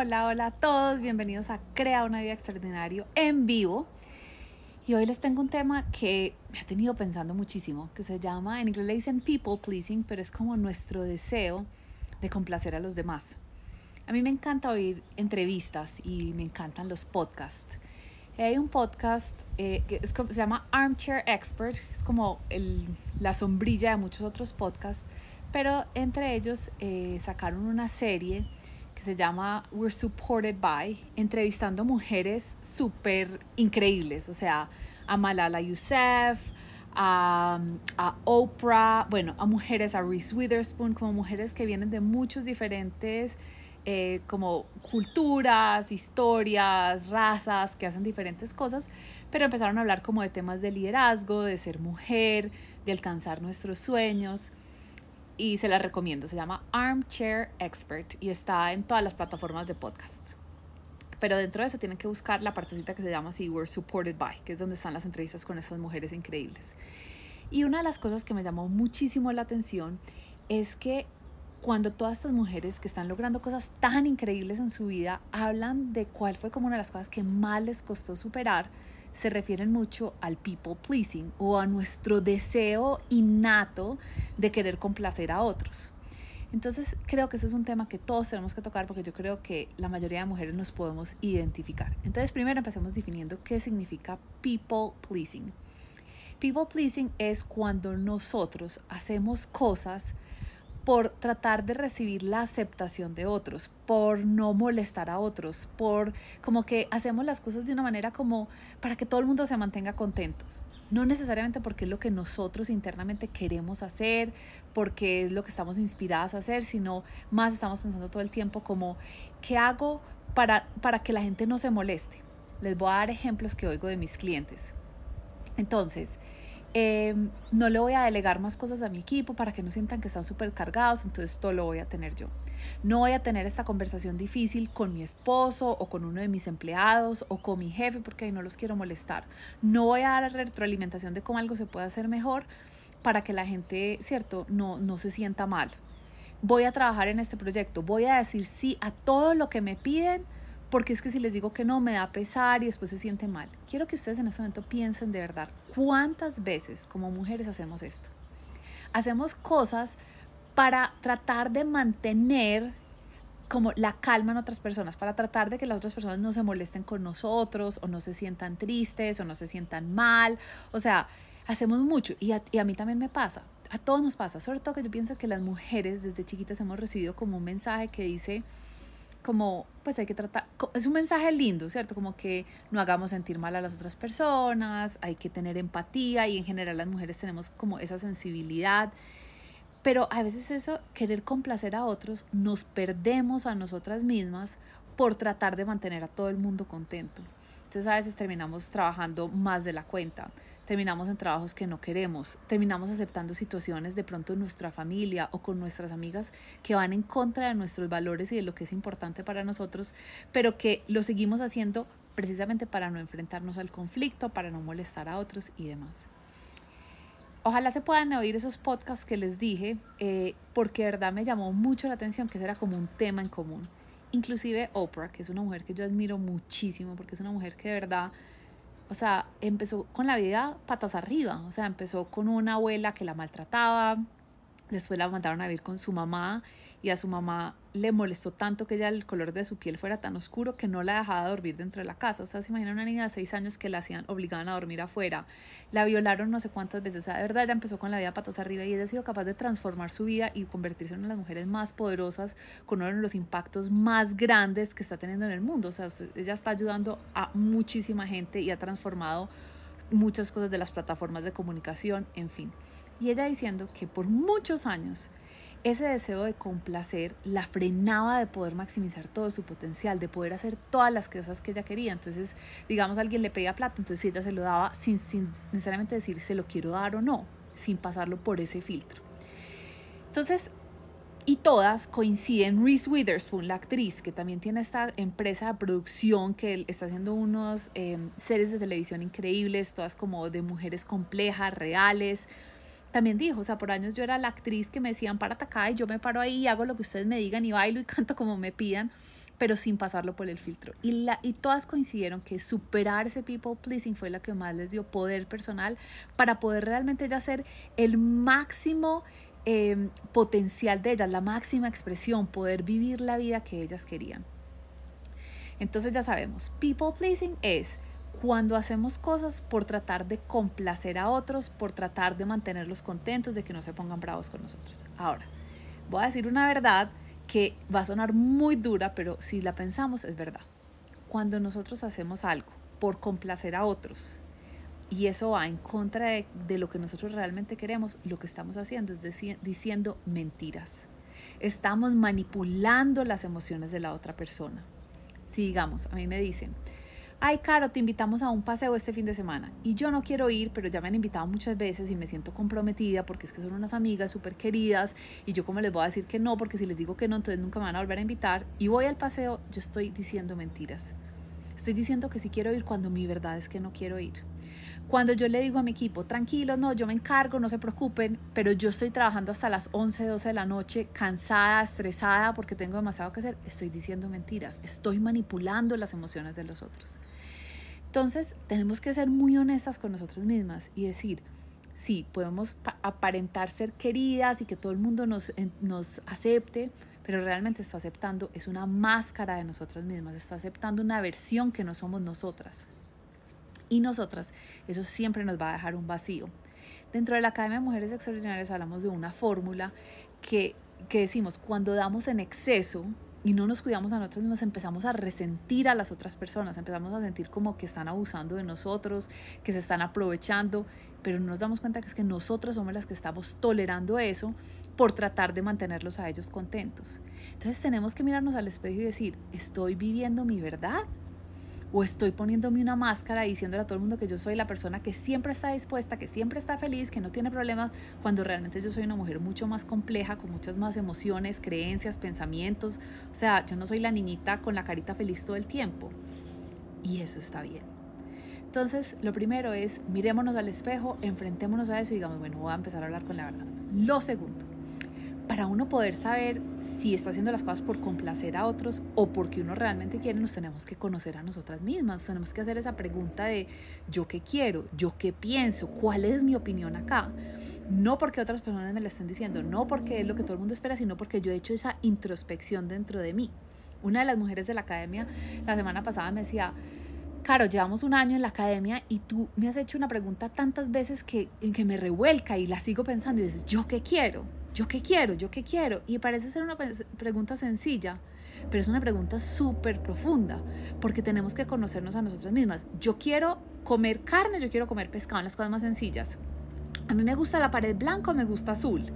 Hola, hola a todos, bienvenidos a Crea una vida extraordinario en vivo. Y hoy les tengo un tema que me ha tenido pensando muchísimo, que se llama, en inglés le dicen people pleasing, pero es como nuestro deseo de complacer a los demás. A mí me encanta oír entrevistas y me encantan los podcasts. Hay un podcast eh, que es, se llama Armchair Expert, es como el, la sombrilla de muchos otros podcasts, pero entre ellos eh, sacaron una serie se llama We're Supported By, entrevistando mujeres súper increíbles, o sea, a Malala Yousaf, a, Oprah, bueno, a mujeres, a Reese Witherspoon, como mujeres que vienen de muchos diferentes eh, como culturas, historias, razas, que hacen diferentes cosas, pero empezaron a hablar como de temas de liderazgo, de ser mujer, de alcanzar nuestros sueños y se la recomiendo. Se llama Armchair Expert y está en todas las plataformas de podcast. Pero dentro de eso tienen que buscar la partecita que se llama así, We're Supported By, que es donde están las entrevistas con esas mujeres increíbles. Y una de las cosas que me llamó muchísimo la atención es que cuando todas estas mujeres que están logrando cosas tan increíbles en su vida hablan de cuál fue como una de las cosas que más les costó superar, se refieren mucho al people pleasing o a nuestro deseo innato de querer complacer a otros. Entonces creo que ese es un tema que todos tenemos que tocar porque yo creo que la mayoría de mujeres nos podemos identificar. Entonces primero empecemos definiendo qué significa people pleasing. People pleasing es cuando nosotros hacemos cosas por tratar de recibir la aceptación de otros, por no molestar a otros, por como que hacemos las cosas de una manera como para que todo el mundo se mantenga contentos. No necesariamente porque es lo que nosotros internamente queremos hacer, porque es lo que estamos inspiradas a hacer, sino más estamos pensando todo el tiempo como, ¿qué hago para, para que la gente no se moleste? Les voy a dar ejemplos que oigo de mis clientes. Entonces, Em, no le voy a delegar más cosas a mi equipo para que no sientan que están súper cargados, entonces todo lo voy a tener yo. No voy a tener esta conversación difícil con mi esposo o con uno de mis empleados o con mi jefe porque ahí no los quiero molestar. No voy a dar retroalimentación de cómo algo se puede hacer mejor para que la gente, ¿cierto?, no, no se sienta mal. Voy a trabajar en este proyecto, voy a decir sí a todo lo que me piden porque es que si les digo que no, me da pesar y después se siente mal. Quiero que ustedes en este momento piensen de verdad cuántas veces como mujeres hacemos esto. Hacemos cosas para tratar de mantener como la calma en otras personas, para tratar de que las otras personas no se molesten con nosotros o no se sientan tristes o no se sientan mal. O sea, hacemos mucho y a, mí también me pasa. A todos nos pasa, sobre todo que yo pienso que las mujeres desde chiquitas hemos recibido como un mensaje que dice, como, pues hay que tratar, es un mensaje lindo, ¿cierto? Como que no hagamos sentir mal a las otras personas, hay que tener empatía y en general las mujeres tenemos como esa sensibilidad. Pero a veces eso, querer complacer a otros, nos perdemos a nosotras mismas por tratar de mantener a todo el mundo contento. Entonces a veces terminamos trabajando más de la cuenta, terminamos en trabajos que no queremos, terminamos aceptando situaciones de pronto en nuestra familia o con nuestras amigas que van en contra de nuestros valores y de lo que es importante para nosotros, pero que lo seguimos haciendo precisamente para no enfrentarnos al conflicto, para no molestar a otros y demás. Ojalá se puedan oír esos podcasts que les dije, eh, porque de verdad me llamó mucho la atención que ese era como un tema en común. Inclusive Oprah, que es una mujer que yo admiro muchísimo porque es una mujer que de verdad, o sea, empezó con la vida patas arriba, o sea, empezó con una abuela que la maltrataba, Después la mandaron a vivir con su mamá y a su mamá le molestó tanto que ya el color de su piel fuera tan oscuro que no la dejaba dormir dentro de la casa. O sea, se imagina una niña de seis años que la hacían, obligaban a dormir afuera. La violaron no sé cuántas veces. O sea, de verdad ella empezó con la vida patas arriba y ella ha sido capaz de transformar su vida y convertirse en una de las mujeres más poderosas con uno de los impactos más grandes que está teniendo en el mundo. O sea, ella está ayudando a muchísima gente y ha transformado muchas cosas de las plataformas de comunicación, en fin. Y ella diciendo que por muchos años ese deseo de complacer la frenaba de poder maximizar todo su potencial, de poder hacer todas las cosas que ella quería. Entonces, digamos, alguien le pedía plata, entonces ella se lo daba sin, sin necesariamente decir se lo quiero dar o no, sin pasarlo por ese filtro. Entonces, y todas coinciden. Reese Witherspoon, la actriz, que también tiene esta empresa de producción que está haciendo unos eh, series de televisión increíbles, todas como de mujeres complejas, reales, también dijo, o sea, por años yo era la actriz que me decían para acá y yo me paro ahí y hago lo que ustedes me digan y bailo y canto como me pidan, pero sin pasarlo por el filtro. Y, la, y todas coincidieron que superar ese people pleasing fue la que más les dio poder personal para poder realmente ya ser el máximo em, potencial de ellas, la máxima expresión, poder vivir la vida que ellas querían. Entonces ya sabemos, people pleasing es cuando hacemos cosas por tratar de complacer a otros, por tratar de mantenerlos contentos, de que no se pongan bravos con nosotros. Ahora, voy a decir una verdad que va a sonar muy dura, pero si la pensamos es verdad. Cuando nosotros hacemos algo por complacer a otros y eso va en contra de, lo que nosotros realmente queremos, lo que estamos haciendo es diciendo mentiras. Estamos manipulando las emociones de la otra persona. Si digamos, a mí me dicen, ay, Caro, te invitamos a un paseo este fin de semana. Y yo no quiero ir, pero ya me han invitado muchas veces y me siento comprometida porque es que son unas amigas súper queridas y yo como les voy a decir que no, porque si les digo que no, entonces nunca me van a volver a invitar. Y voy al paseo, yo estoy diciendo mentiras. Estoy diciendo que sí quiero ir cuando mi verdad es que no quiero ir. Cuando yo le digo a mi equipo, tranquilo, no, yo me encargo, no se preocupen, pero yo estoy trabajando hasta las 11, 12 de la noche, cansada, estresada porque tengo demasiado que hacer, estoy diciendo mentiras, estoy manipulando las emociones de los otros. Entonces, tenemos que ser muy honestas con nosotras mismas y decir, sí, podemos aparentar ser queridas y que todo el mundo nos acepte, pero realmente está aceptando, es una máscara de nosotras mismas, está aceptando una versión que no somos nosotras. Y nosotras, eso siempre nos va a dejar un vacío. Dentro de la Academia de Mujeres Extraordinarias hablamos de una fórmula que, que decimos, cuando damos en exceso, y no nos cuidamos a nosotros mismos, empezamos a resentir a las otras personas, empezamos a sentir como que están abusando de nosotros, que se están aprovechando, pero no nos damos cuenta que es que nosotros somos las que estamos tolerando eso por tratar de mantenerlos a ellos contentos. Entonces tenemos que mirarnos al espejo y decir, ¿estoy viviendo mi verdad? o estoy poniéndome una máscara y diciéndole a todo el mundo que yo soy la persona que siempre está dispuesta, que siempre está feliz, que no tiene problemas, cuando realmente yo soy una mujer mucho más compleja, con muchas más emociones, creencias, pensamientos. O sea, yo no soy la niñita con la carita feliz todo el tiempo. Y eso está bien. Entonces, lo primero es, mirémonos al espejo, enfrentémonos a eso y digamos, bueno, voy a empezar a hablar con la verdad. Lo segundo, para uno poder saber si está haciendo las cosas por complacer a otros o porque uno realmente quiere, nos tenemos que conocer a nosotras mismas, tenemos que hacer esa pregunta de yo qué quiero, yo qué pienso, cuál es mi opinión acá. No porque otras personas me lo estén diciendo, no porque es lo que todo el mundo espera, sino porque yo he hecho esa introspección dentro de mí. Una de las mujeres de la academia la semana pasada me decía, Caro, llevamos un año en la academia y tú me has hecho una pregunta tantas veces que, que me revuelca y la sigo pensando y dices, ¿yo qué quiero? ¿Yo qué quiero? ¿Yo qué quiero? Y parece ser una pregunta sencilla, pero es una pregunta súper profunda, porque tenemos que conocernos a nosotras mismas. Yo quiero comer carne, yo quiero comer pescado, en las cosas más sencillas. A mí me gusta la pared blanca o me gusta azul.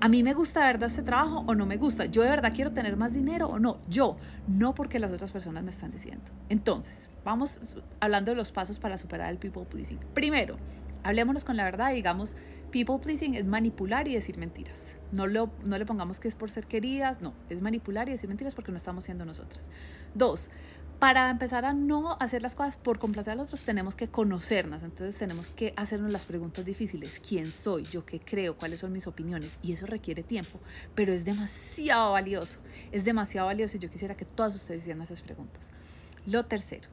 A mí me gusta de verdad este trabajo o no me gusta. Yo de verdad quiero tener más dinero o no. Yo, no porque las otras personas me están diciendo. Entonces, vamos hablando de los pasos para superar el people pleasing. Primero, hablémonos con la verdad y digamos, People pleasing es manipular y decir mentiras. No, lo, no le pongamos que es por ser queridas, no, es manipular y decir mentiras porque no estamos siendo nosotras. Dos, para empezar a no hacer las cosas por complacer a los otros, tenemos que conocernos. Entonces tenemos que hacernos las preguntas difíciles. ¿Quién soy? ¿Yo qué creo? ¿Cuáles son mis opiniones? Y eso requiere tiempo, pero es demasiado valioso. Es demasiado valioso y yo quisiera que todas ustedes hicieran esas preguntas. Lo tercero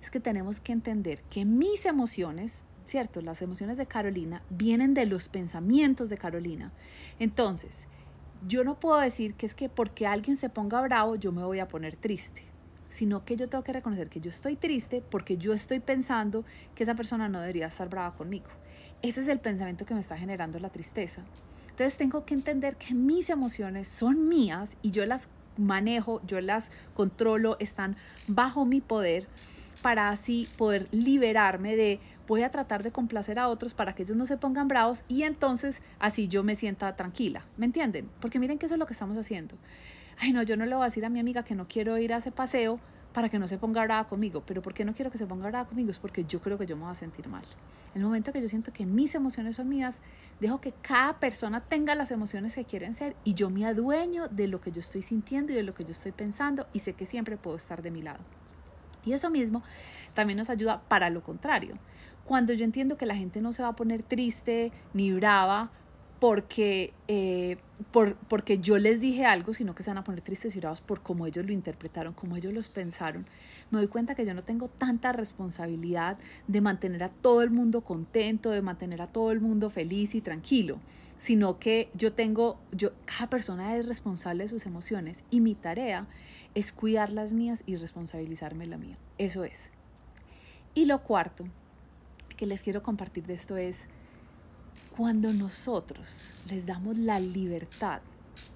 es que tenemos que entender que mis emociones ¿cierto? Las emociones de Carolina vienen de los pensamientos de Carolina. Entonces, yo no puedo decir que es que porque alguien se ponga bravo yo me voy a poner triste, sino que yo tengo que reconocer que yo estoy triste porque yo estoy pensando que esa persona no debería estar brava conmigo. Ese es el pensamiento que me está generando la tristeza. Entonces tengo que entender que mis emociones son mías y yo las manejo, yo las controlo, están bajo mi poder para así poder liberarme de voy a tratar de complacer a otros para que ellos no se pongan bravos y entonces así yo me sienta tranquila. ¿Me entienden? Porque miren que eso es lo que estamos haciendo. Ay, no, yo no le voy a decir a mi amiga que no quiero ir a ese paseo para que no se ponga brava conmigo. Pero ¿por qué no quiero que se ponga brava conmigo? Es porque yo creo que yo me voy a sentir mal. El momento que yo siento que mis emociones son mías, dejo que cada persona tenga las emociones que quieren ser y yo me adueño de lo que yo estoy sintiendo y de lo que yo estoy pensando y sé que siempre puedo estar de mi lado. Y eso mismo también nos ayuda para lo contrario. Cuando yo entiendo que la gente no se va a poner triste ni brava porque, eh, por, porque yo les dije algo, sino que se van a poner tristes y bravos por cómo ellos lo interpretaron, cómo ellos los pensaron. Me doy cuenta que yo no tengo tanta responsabilidad de mantener a todo el mundo contento, de mantener a todo el mundo feliz y tranquilo, sino que yo tengo, yo, cada persona es responsable de sus emociones y mi tarea es cuidar las mías y responsabilizarme la mía. Eso es. Y lo cuarto que les quiero compartir de esto es, cuando nosotros les damos la libertad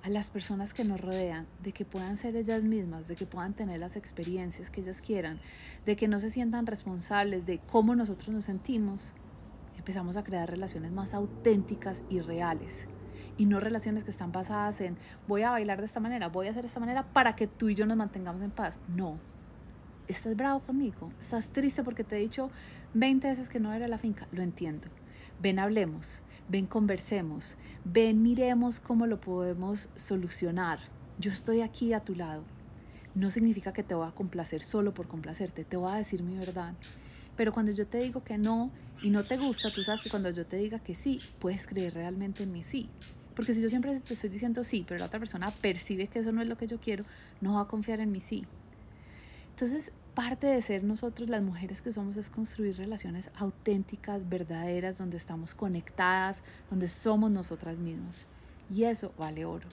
a las personas que nos rodean de que puedan ser ellas mismas, de que puedan tener las experiencias que ellas quieran, de que no se sientan responsables de cómo nosotros nos sentimos, empezamos a crear relaciones más auténticas y reales. Y no relaciones que están basadas en voy a bailar de esta manera, voy a hacer de esta manera para que tú y yo nos mantengamos en paz. No. ¿Estás bravo conmigo? ¿Estás triste porque te he dicho 20 veces que no era la finca? Lo entiendo ven hablemos, ven conversemos, ven miremos cómo lo podemos solucionar. Yo estoy aquí a tu lado. No significa que te voy a complacer solo por complacerte, te voy a decir mi verdad. Pero cuando yo te digo que no y no te gusta, tú sabes que cuando yo te diga que sí, puedes creer realmente en mi sí. Porque si yo siempre te estoy diciendo sí, pero la otra persona percibe que eso no es lo que yo quiero, no va a confiar en mi sí. Entonces, parte de ser nosotros las mujeres que somos es construir relaciones auténticas, verdaderas, donde estamos conectadas, donde somos nosotras mismas. Y eso vale oro.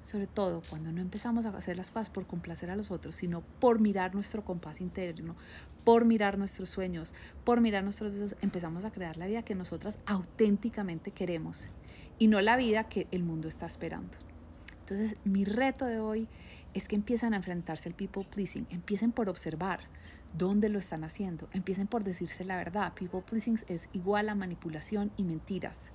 Sobre todo cuando no empezamos a hacer las cosas por complacer a los otros, sino por mirar nuestro compás interno, por mirar nuestros sueños, por mirar nuestros deseos, empezamos a crear la vida que nosotras auténticamente queremos y no la vida que el mundo está esperando. Entonces, mi reto de hoy es que empiezan a enfrentarse al people pleasing, empiecen por observar dónde lo están haciendo, empiecen por decirse la verdad. People pleasing es igual a manipulación y mentiras.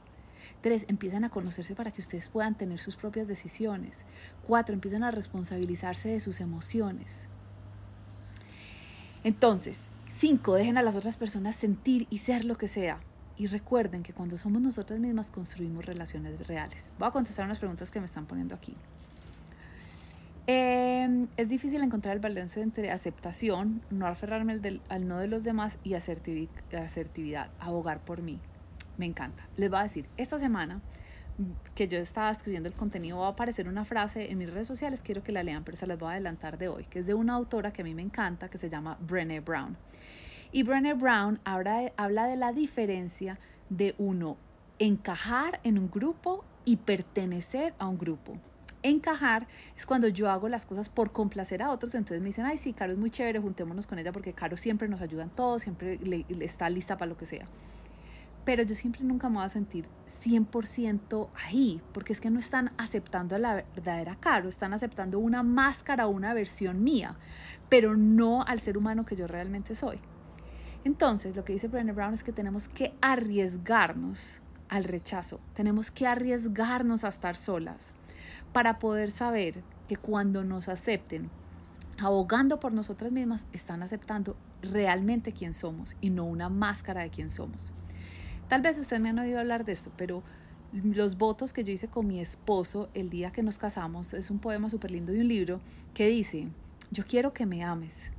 Tres, empiezan a conocerse para que ustedes puedan tener sus propias decisiones. Cuatro, empiezan a responsabilizarse de sus emociones. Entonces, cinco, dejen a las otras personas sentir y ser lo que sea. Y recuerden que cuando somos nosotras mismas construimos relaciones reales. Voy a contestar unas preguntas que me están poniendo aquí. Em, es difícil encontrar el balance entre aceptación, no aferrarme al, no de los demás y asertividad, abogar por mí. Me encanta. Les voy a decir, esta semana que yo estaba escribiendo el contenido va a aparecer una frase en mis redes sociales, quiero que la lean, pero se las voy a adelantar de hoy, que es de una autora que a mí me encanta, que se llama Brené Brown. Y Brené Brown habla habla de la diferencia de uno encajar en un grupo y pertenecer a un grupo encajar es cuando yo hago las cosas por complacer a otros, entonces me dicen, ay, sí, Caro es muy chévere, juntémonos con ella porque Caro siempre nos ayuda en todo, siempre le, está lista para lo que sea. Pero yo siempre nunca me voy a sentir 100% ahí, porque es que no están aceptando a la verdadera Caro, están aceptando una máscara una versión mía, pero no al ser humano que yo realmente soy. Entonces, lo que dice Brené Brown es que tenemos que arriesgarnos al rechazo, tenemos que arriesgarnos a estar solas, para poder saber que cuando nos acepten, abogando por nosotras mismas, están aceptando realmente quién somos y no una máscara de quién somos. Tal vez ustedes me han oído hablar de esto, pero los votos que yo hice con mi esposo el día que nos casamos es un poema súper lindo de un libro que dice, yo quiero que me ames,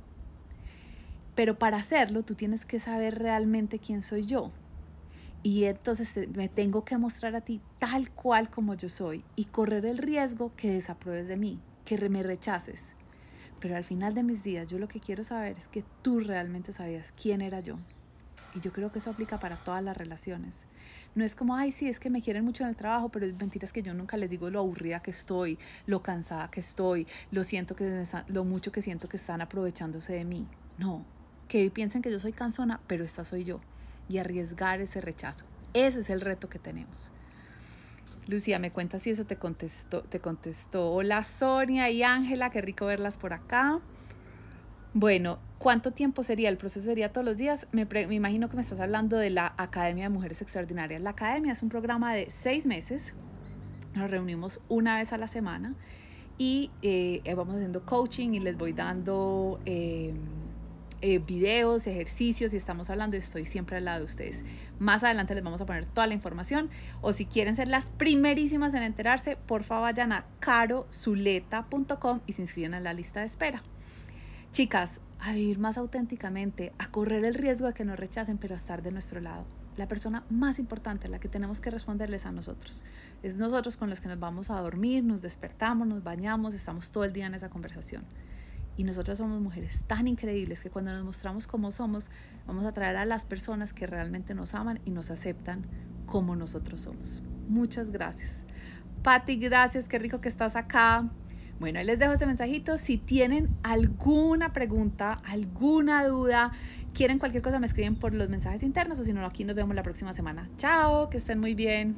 pero para hacerlo tú tienes que saber realmente quién soy yo. Y entonces me tengo que mostrar a ti tal cual como yo soy y correr el riesgo que desapruebes de mí, que me rechaces. Pero al final de mis días yo lo que quiero saber es que tú realmente sabías quién era yo. Y yo creo que eso aplica para todas las relaciones. No es como, ay, sí, es que me quieren mucho en el trabajo, pero es mentira que yo nunca les digo lo aburrida que estoy, lo cansada que estoy, lo, siento que lo mucho que siento que están aprovechándose de mí. No, que piensen que yo soy cansona, pero esta soy yo y arriesgar ese rechazo. Ese es el reto que tenemos. Lucía, me cuenta si eso te contestó. Te contestó. Hola Sonia y Ángela, qué rico verlas por acá. Bueno, ¿cuánto tiempo sería? ¿El proceso sería todos los días? Me, imagino que me estás hablando de la Academia de Mujeres Extraordinarias. La Academia es un programa de seis meses. Nos reunimos una vez a la semana y eh, vamos haciendo coaching y les voy dando... Eh, eh, videos, ejercicios y estamos hablando estoy siempre al lado de ustedes. Más adelante les vamos a poner toda la información o si quieren ser las primerísimas en enterarse, por favor vayan a carozuleta.com y se inscriben a la lista de espera. Chicas, a vivir más auténticamente, a correr el riesgo de que nos rechacen, pero a estar de nuestro lado. La persona más importante, la que tenemos que responderles a nosotros. Es nosotros con los que nos vamos a dormir, nos despertamos, nos bañamos, estamos todo el día en esa conversación. Y nosotras somos mujeres tan increíbles que cuando nos mostramos como somos, vamos a traer a las personas que realmente nos aman y nos aceptan como nosotros somos. Muchas gracias. Patti, gracias, qué rico que estás acá. Bueno, ahí les dejo este mensajito. Si tienen alguna pregunta, alguna duda, quieren cualquier cosa, me escriben por los mensajes internos o si no, aquí nos vemos la próxima semana. Chao, que estén muy bien.